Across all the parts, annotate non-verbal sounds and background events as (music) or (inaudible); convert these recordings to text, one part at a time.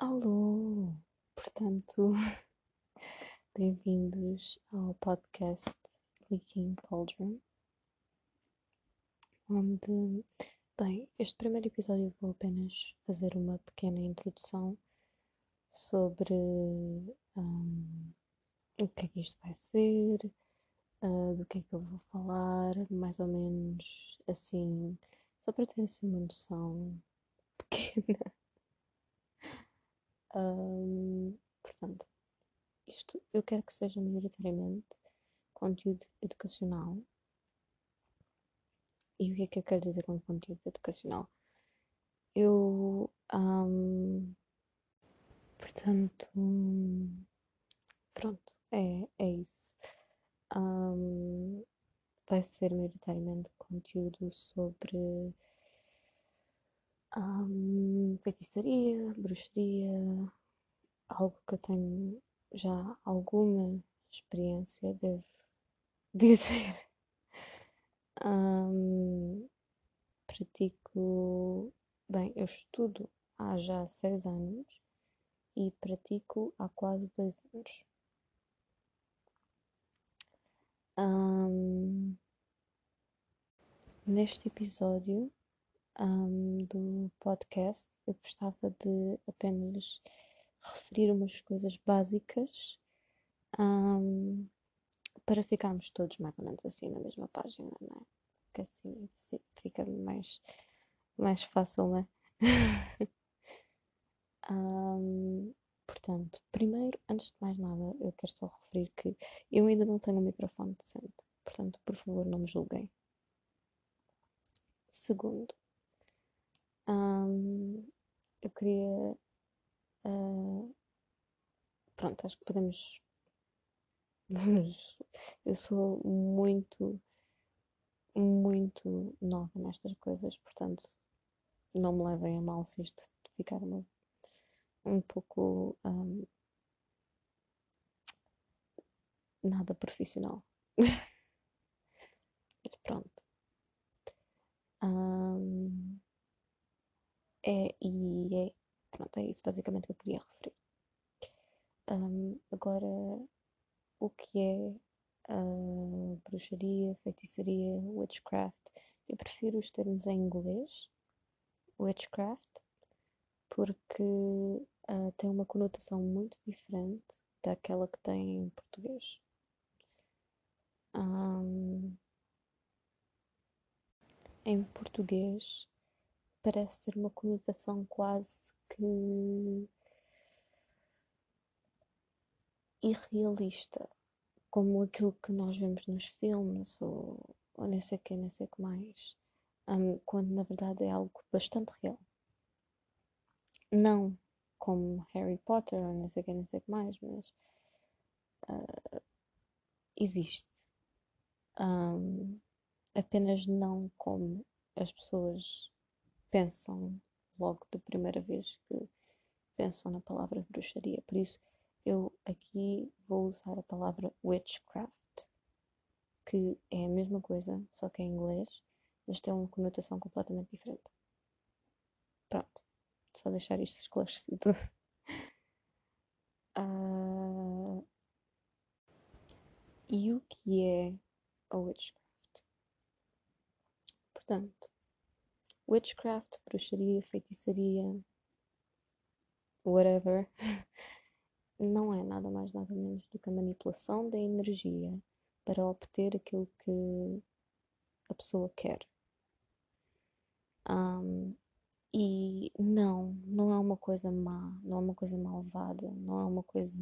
Alô! Portanto, (laughs) bem-vindos ao podcast Leaking Cauldron, onde, bem, este primeiro episódio vou apenas fazer uma pequena introdução sobre um, o que é que isto vai ser, uh, do que é que eu vou falar, mais ou menos assim, só para ter assim uma noção (laughs) pequena um, portanto, isto eu quero que seja maioritariamente conteúdo educacional. E o que é que eu quero dizer com conteúdo educacional? Eu, um, portanto, pronto, é, é isso. Um, vai ser maioritariamente conteúdo sobre um, feitiçaria, bruxaria, algo que eu tenho já alguma experiência, devo (laughs) dizer. Pratico, bem, eu estudo há já seis anos e pratico há quase dois anos. Neste episódio um, do podcast, eu gostava de apenas referir umas coisas básicas um, para ficarmos todos mais ou menos assim na mesma página, não é? Porque assim, fica mais, mais fácil, não é? (laughs) um, portanto, primeiro, antes de mais nada, eu quero só referir que eu ainda não tenho um microfone decente. Portanto, por favor, não me julguem. Segundo, um, eu queria. Uh, pronto, acho que podemos. (laughs) eu sou muito, muito nova nestas coisas, portanto, não me levem a mal se isto ficar uma, um pouco. Um, nada profissional. (laughs) Mas pronto. Um, é, e é, pronto, é isso basicamente que eu queria referir. Um, agora, o que é uh, bruxaria, feitiçaria, witchcraft? Eu prefiro os termos em inglês, witchcraft, porque uh, tem uma conotação muito diferente daquela que tem em português. Um, em português, parece ser uma conotação quase que irrealista, como aquilo que nós vemos nos filmes ou, ou nem sei o que, nem sei o que mais, um, quando na verdade é algo bastante real. Não como Harry Potter ou nem sei o que, nem sei o que mais, mas uh, existe. Um, apenas não como as pessoas pensam logo da primeira vez que pensam na palavra bruxaria. Por isso, eu aqui vou usar a palavra witchcraft, que é a mesma coisa, só que em inglês, mas tem uma conotação completamente diferente. Pronto, só deixar isto esclarecido. uh... (laughs) E o que é a witchcraft? Portanto, witchcraft, bruxaria, feitiçaria, whatever, (laughs) não é nada mais nada menos do que a manipulação da energia para obter aquilo que a pessoa quer. Um, e não, não é uma coisa má, não é uma coisa malvada, não é uma coisa.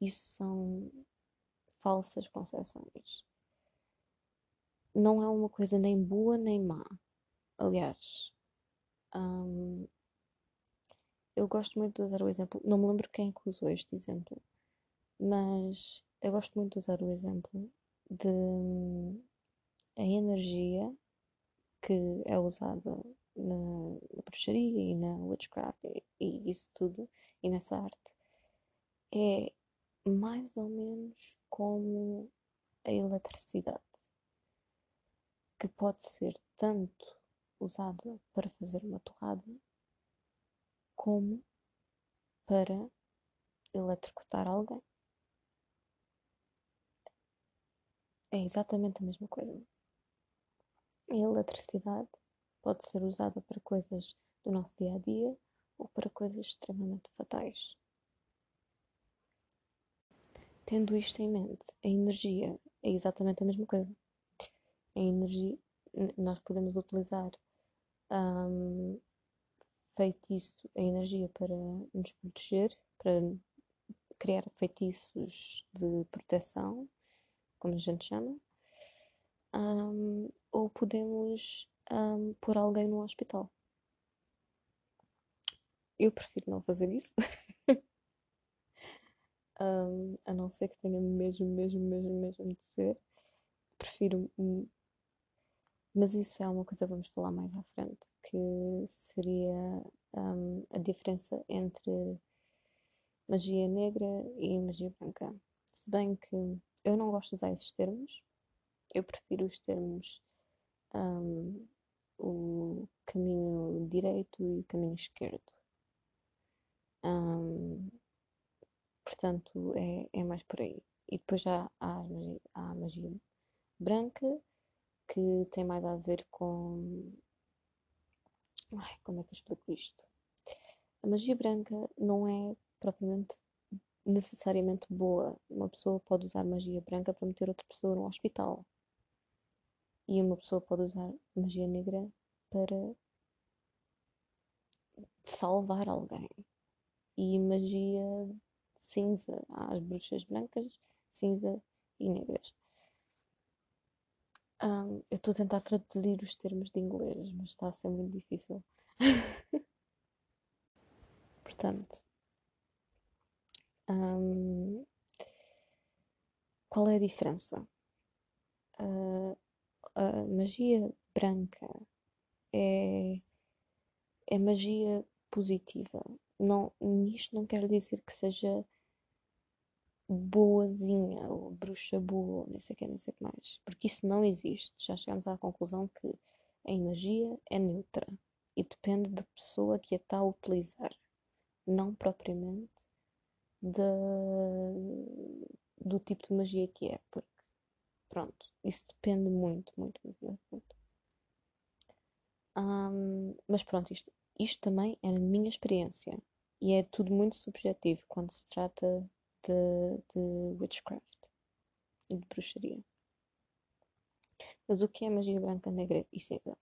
Isso são falsas concepções. Não é uma coisa nem boa nem má. Aliás, um, eu gosto muito de usar o exemplo, não me lembro quem é que usou este exemplo, mas eu gosto muito de usar o exemplo de um, a energia que é usada na, na bruxaria e na witchcraft e, e isso tudo, e nessa arte, é mais ou menos como a eletricidade, que pode ser tanto usada para fazer uma torrada, como para eletrocutar alguém. É exatamente a mesma coisa. A eletricidade pode ser usada para coisas do nosso dia a dia ou para coisas extremamente fatais. Tendo isto em mente, a energia é exatamente a mesma coisa. A energia, nós podemos utilizar um, feitiço, a energia para nos proteger, para criar feitiços de proteção, como a gente chama, um, ou podemos um, pôr alguém no hospital. Eu prefiro não fazer isso. (laughs) um, a não ser que tenha mesmo, mesmo, mesmo, mesmo de ser. Prefiro. Mas isso é uma coisa que vamos falar mais à frente, que seria um, a diferença entre magia negra e magia branca. Se bem que eu não gosto de usar esses termos, eu prefiro os termos um, o caminho direito e o caminho esquerdo. Um, portanto, é, é mais por aí. E depois já há há a magia branca, que tem mais a ver com. Ai, como é que eu explico isto? A magia branca não é propriamente necessariamente boa. Uma pessoa pode usar magia branca para meter outra pessoa no hospital. E uma pessoa pode usar magia negra para salvar alguém. E magia cinza. Há as bruxas brancas, cinza e negras. Um, eu estou a tentar traduzir os termos de inglês, mas está a ser muito difícil. (laughs) Portanto, um, qual é a diferença? Uh, a magia branca é, é magia positiva. Não, isto não quer dizer que seja boazinha ou bruxa boa, nem sei o que, nem sei o que mais. Porque isso não existe. Já chegamos à conclusão que a energia é neutra e depende da pessoa que a está a utilizar, não propriamente da, do tipo de magia que é. Porque, pronto, isso depende muito, muito, muito, muito. Um, mas pronto, isto, isto também é a minha experiência e é tudo muito subjetivo quando se trata de, de witchcraft e de bruxaria. Mas o que é magia branca, negra e cinza?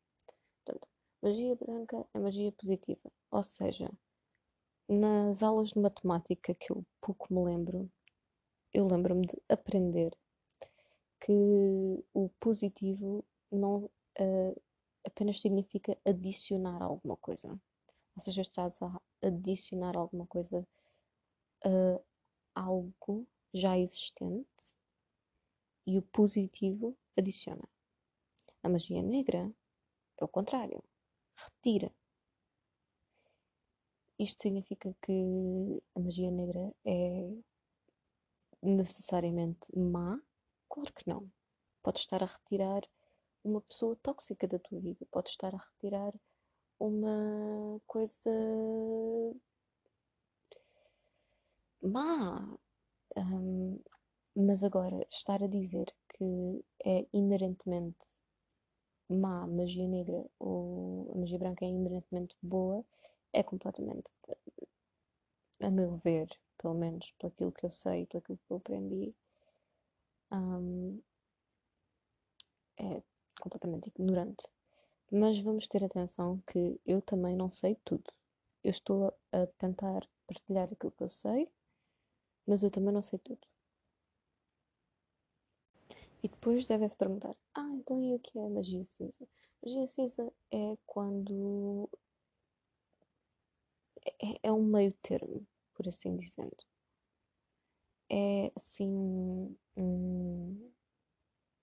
Portanto, magia branca é magia positiva, ou seja, nas aulas de matemática que eu pouco me lembro, eu lembro-me de aprender que o positivo não uh, apenas significa adicionar alguma coisa. Ou seja, estás a adicionar alguma coisa a algo já existente e o positivo adiciona. A magia negra é o contrário, retira. Isto significa que a magia negra é necessariamente má? Claro que não. Pode estar a retirar uma pessoa tóxica da tua vida, pode estar a retirar uma coisa má. Um, mas agora, estar a dizer que é inerentemente má magia negra ou a magia branca é inerentemente boa é completamente, a meu ver, pelo menos pelo aquilo que eu sei, pelo aquilo que eu aprendi, um, é completamente ignorante. Mas vamos ter atenção que eu também não sei tudo. Eu estou a tentar partilhar aquilo que eu sei, mas eu também não sei tudo. E depois devem-se perguntar: ah, então e o que é magia cinza? Magia cinza é quando. É, é um meio termo, por assim dizendo. É assim. Um,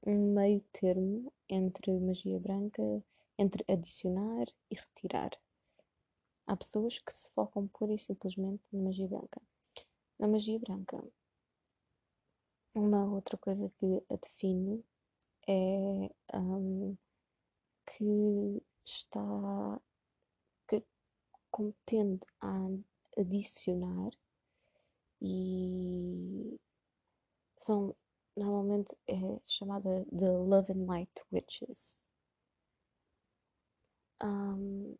um meio termo entre magia branca, entre adicionar e retirar. Há pessoas que se focam pura e simplesmente na magia branca. Na magia branca, uma outra coisa que a define é um, que está que como tende a adicionar e são normalmente é chamada de Love and Light Witches. Um,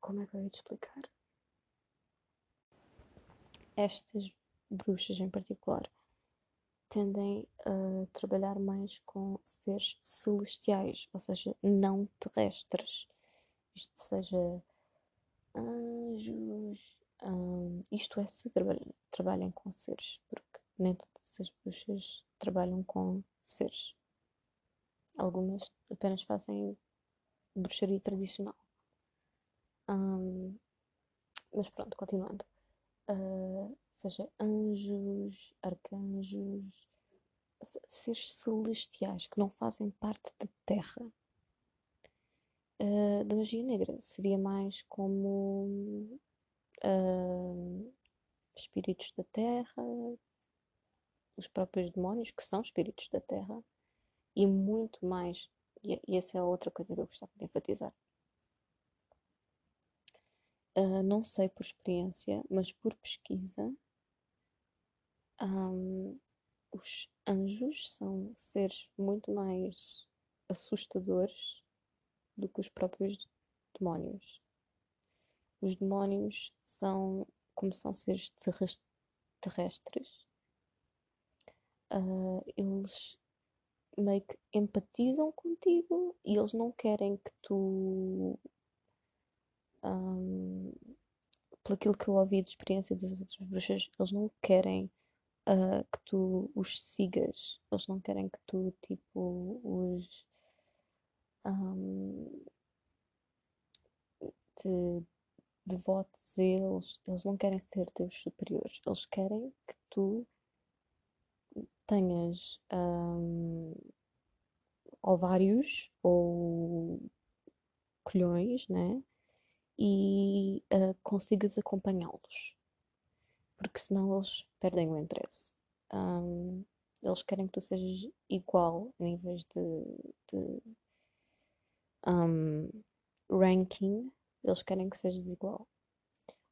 como é que eu ia te explicar? Estas bruxas em particular tendem a trabalhar mais com seres celestiais, ou seja, não terrestres. Isto seja anjos, um, isto é se trabalhem, trabalhem com seres, porque nem todas as bruxas trabalham com seres. Algumas apenas fazem bruxaria tradicional. Um, mas pronto, continuando. Uh, seja anjos, arcanjos, seres celestiais que não fazem parte da Terra. Uh, da magia negra seria mais como uh, espíritos da Terra, os próprios demónios, que são espíritos da Terra, e muito mais. E, e essa é a outra coisa que eu gostava de enfatizar. Uh, não sei por experiência, mas por pesquisa, um, os anjos são seres muito mais assustadores do que os próprios demónios. Os demónios são, como são seres terrestres, uh, eles meio que empatizam contigo e eles não querem que tu. Um, pelo aquilo que eu ouvi de experiência das outras bruxas, eles não querem uh, que tu os sigas, eles não querem que tu, tipo, os. Um, te devotes a eles, eles não querem ser teus superiores, eles querem que tu tenhas um, ovários ou colhões, né? E uh, consigas acompanhá-los, porque senão eles perdem o interesse. Um, eles querem que tu sejas igual em vez de, de um, ranking, eles querem que sejas igual.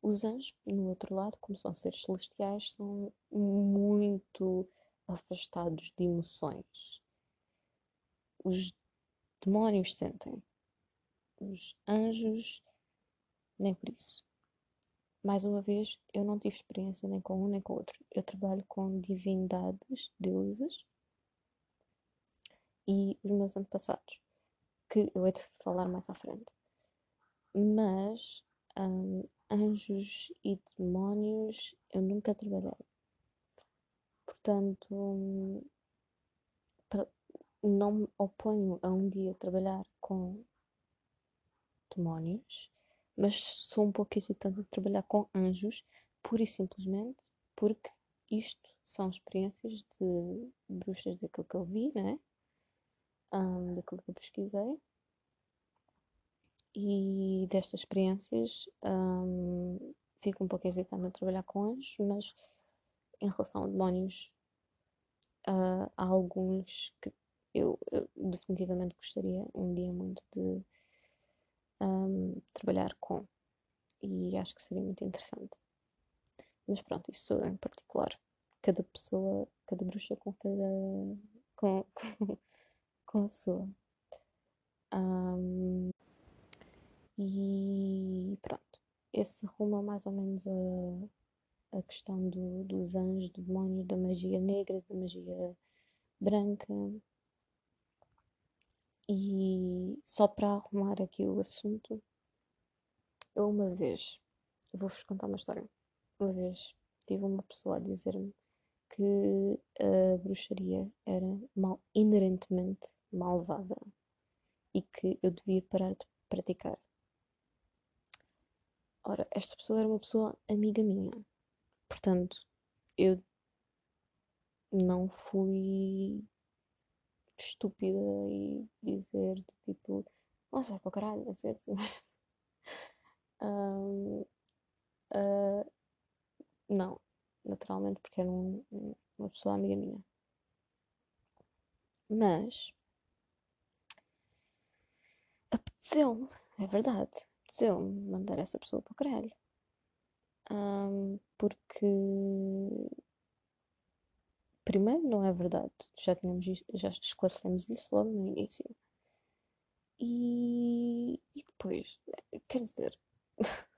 Os anjos, no outro lado, como são seres celestiais, são muito afastados de emoções. Os demónios sentem. Os anjos, nem por isso. Mais uma vez, eu não tive experiência nem com um nem com o outro. Eu trabalho com divindades, deuses e os meus antepassados, que eu hei de falar mais à frente. Mas um, anjos e demónios eu nunca trabalhei. Portanto, não me oponho a um dia trabalhar com demónios, mas sou um pouco hesitante de trabalhar com anjos, pura e simplesmente porque isto são experiências de bruxas daquilo que eu vi, né? Um, daquilo que eu pesquisei. E destas experiências um, fico um pouco hesitante a trabalhar com anjos, mas em relação a demónios, uh, há alguns que eu, eu, definitivamente gostaria um dia muito de um, trabalhar com e acho que seria muito interessante. Mas pronto, isso em particular. Cada pessoa, cada bruxa com cada. com, (laughs) com a sua. Um, e pronto. Esse rumo é mais ou menos a a questão do, dos anjos, do demónio, da magia negra, da magia branca. E só para arrumar aqui o assunto, eu uma vez, eu vou-vos contar uma história. Uma vez tive uma pessoa a dizer-me que a bruxaria era mal, inerentemente malvada e que eu devia parar de praticar. Ora, esta pessoa era uma pessoa amiga minha. Portanto, eu não fui estúpida e dizer de tipo, nossa, vai para o caralho, a sério. um, uh, (laughs) não, naturalmente, porque era um, uma pessoa amiga minha. Mas apeteceu-me, é verdade. apeteceu-me mandar essa pessoa para o caralho. Um, porque primeiro não é verdade, já tínhamos já esclarecemos isso logo no início. E, e depois, quer dizer, (laughs)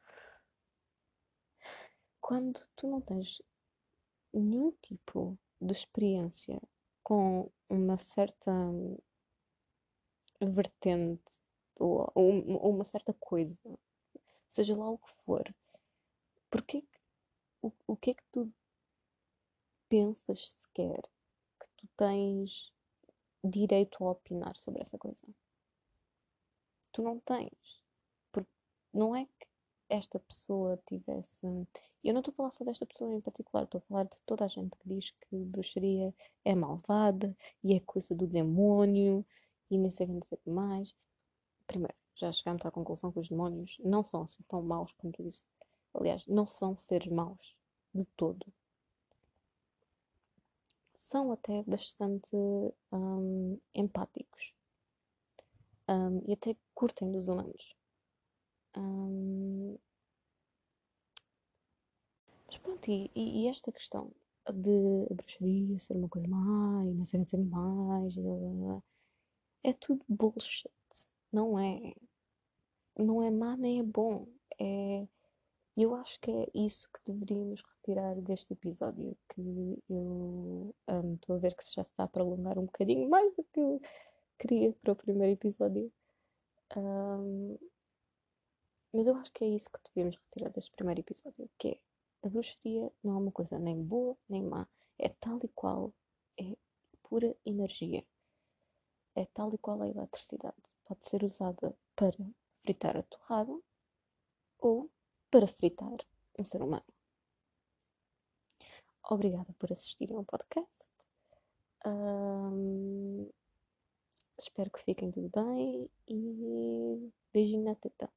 quando tu não tens nenhum tipo de experiência com uma certa vertente ou, ou, uma certa coisa, seja lá o que for, porque o, o que é que tu pensas sequer que tu tens direito a opinar sobre essa coisa? Tu não tens. Porque não é que esta pessoa tivesse. Eu não estou a falar só desta pessoa em particular, estou a falar de toda a gente que diz que bruxaria é malvada e é coisa do demónio e nem sei, nem sei o que mais. Primeiro, já chegámos à conclusão que os demónios não são assim tão maus quanto isso. Aliás, não são seres maus de todo. São até bastante hum, empáticos hum, e até curtem dos humanos. Hum, mas pronto, e, e, esta questão de a bruxaria ser uma coisa má e não ser mais, é tudo bullshit. Não é. Não é má nem é bom. É e eu acho que é isso que deveríamos retirar deste episódio, que eu estou um, a ver que já se está a prolongar um bocadinho mais do que eu queria para o primeiro episódio. Um, mas eu acho que é isso que devemos retirar deste primeiro episódio, que é a bruxaria não é uma coisa nem boa nem má, é tal e qual, é pura energia. É tal e qual a eletricidade. Pode ser usada para fritar a torrada ou para fritar um ser humano. Obrigada por assistirem ao podcast. Um, espero que fiquem tudo bem e beijinho na teta.